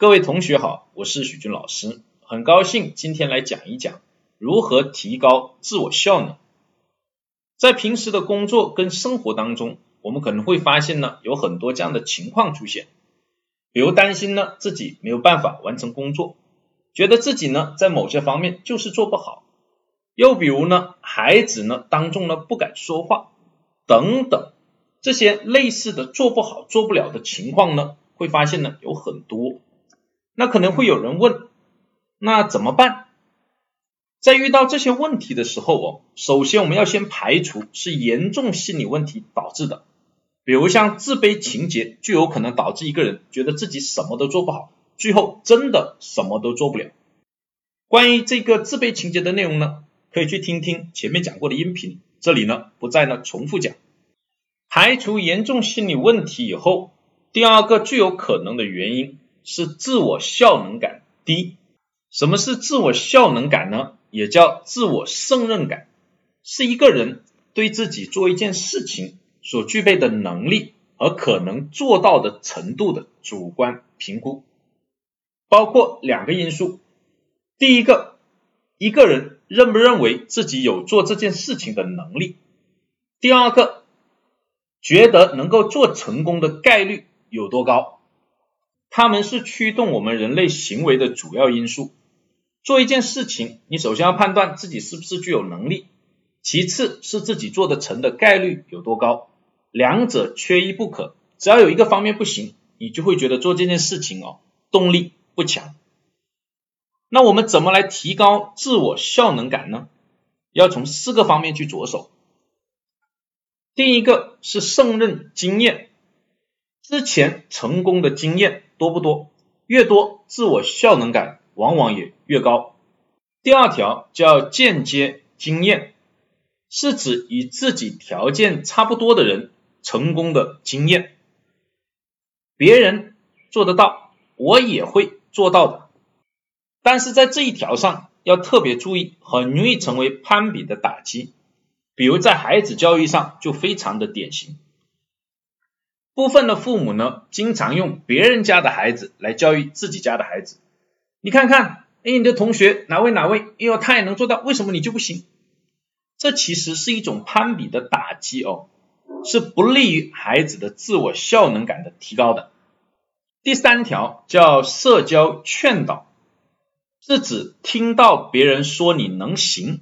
各位同学好，我是许军老师，很高兴今天来讲一讲如何提高自我效能。在平时的工作跟生活当中，我们可能会发现呢，有很多这样的情况出现，比如担心呢自己没有办法完成工作，觉得自己呢在某些方面就是做不好，又比如呢孩子呢当众呢不敢说话等等，这些类似的做不好、做不了的情况呢，会发现呢有很多。那可能会有人问，那怎么办？在遇到这些问题的时候哦，首先我们要先排除是严重心理问题导致的，比如像自卑情节，就有可能导致一个人觉得自己什么都做不好，最后真的什么都做不了。关于这个自卑情节的内容呢，可以去听听前面讲过的音频，这里呢不再呢重复讲。排除严重心理问题以后，第二个最有可能的原因。是自我效能感低。什么是自我效能感呢？也叫自我胜任感，是一个人对自己做一件事情所具备的能力和可能做到的程度的主观评估，包括两个因素。第一个，一个人认不认为自己有做这件事情的能力；第二个，觉得能够做成功的概率有多高。他们是驱动我们人类行为的主要因素。做一件事情，你首先要判断自己是不是具有能力，其次是自己做得成的概率有多高，两者缺一不可。只要有一个方面不行，你就会觉得做这件事情哦动力不强。那我们怎么来提高自我效能感呢？要从四个方面去着手。第一个是胜任经验，之前成功的经验。多不多？越多，自我效能感往往也越高。第二条叫间接经验，是指与自己条件差不多的人成功的经验。别人做得到，我也会做到的。但是在这一条上要特别注意，很容易成为攀比的打击。比如在孩子教育上就非常的典型。部分的父母呢，经常用别人家的孩子来教育自己家的孩子。你看看，哎，你的同学哪位哪位，哎呦，他也能做到，为什么你就不行？这其实是一种攀比的打击哦，是不利于孩子的自我效能感的提高的。第三条叫社交劝导，是指听到别人说你能行，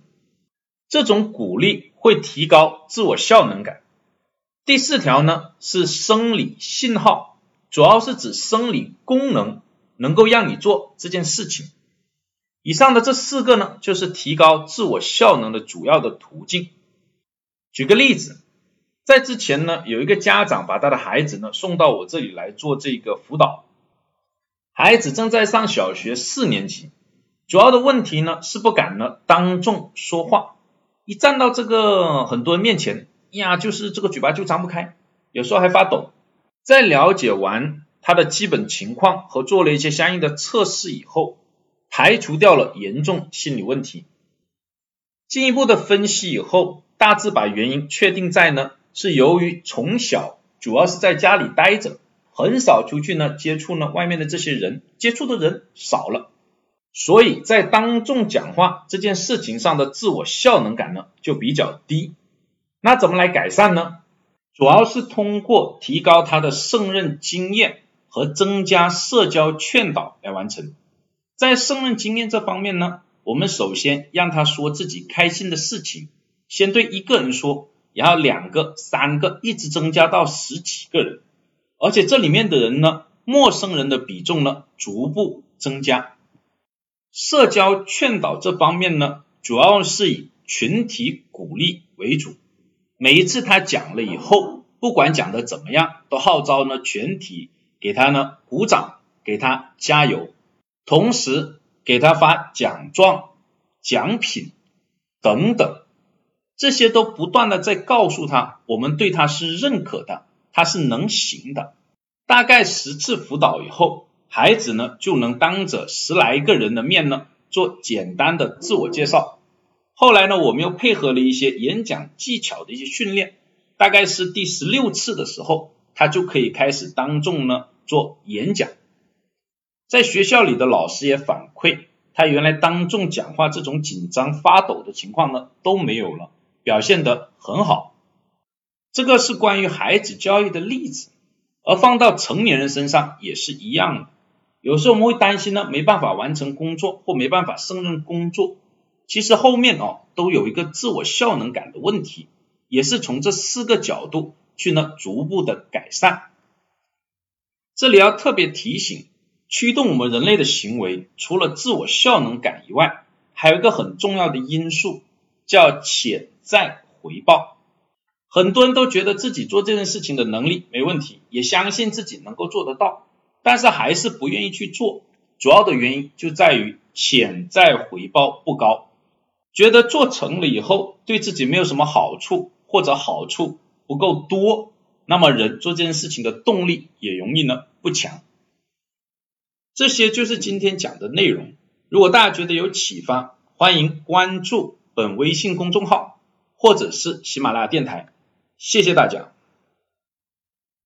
这种鼓励会提高自我效能感。第四条呢是生理信号，主要是指生理功能能够让你做这件事情。以上的这四个呢，就是提高自我效能的主要的途径。举个例子，在之前呢，有一个家长把他的孩子呢送到我这里来做这个辅导，孩子正在上小学四年级，主要的问题呢是不敢呢当众说话，一站到这个很多人面前。呀，就是这个嘴巴就张不开，有时候还发抖。在了解完他的基本情况和做了一些相应的测试以后，排除掉了严重心理问题。进一步的分析以后，大致把原因确定在呢，是由于从小主要是在家里待着，很少出去呢接触呢外面的这些人，接触的人少了，所以在当众讲话这件事情上的自我效能感呢就比较低。那怎么来改善呢？主要是通过提高他的胜任经验和增加社交劝导来完成。在胜任经验这方面呢，我们首先让他说自己开心的事情，先对一个人说，然后两个、三个，一直增加到十几个人，而且这里面的人呢，陌生人的比重呢逐步增加。社交劝导这方面呢，主要是以群体鼓励为主。每一次他讲了以后，不管讲的怎么样，都号召呢全体给他呢鼓掌，给他加油，同时给他发奖状、奖品等等，这些都不断的在告诉他，我们对他是认可的，他是能行的。大概十次辅导以后，孩子呢就能当着十来个人的面呢做简单的自我介绍。后来呢，我们又配合了一些演讲技巧的一些训练，大概是第十六次的时候，他就可以开始当众呢做演讲。在学校里的老师也反馈，他原来当众讲话这种紧张发抖的情况呢都没有了，表现得很好。这个是关于孩子教育的例子，而放到成年人身上也是一样的。有时候我们会担心呢，没办法完成工作或没办法胜任工作，其实后面哦都有一个自我效能感的问题，也是从这四个角度去呢逐步的改善。这里要特别提醒，驱动我们人类的行为，除了自我效能感以外，还有一个很重要的因素，叫潜在回报。很多人都觉得自己做这件事情的能力没问题，也相信自己能够做得到，但是还是不愿意去做。主要的原因就在于潜在回报不高，觉得做成了以后对自己没有什么好处，或者好处不够多，那么人做这件事情的动力也容易呢不强。这些就是今天讲的内容。如果大家觉得有启发，欢迎关注本微信公众号或者是喜马拉雅电台。谢谢大家。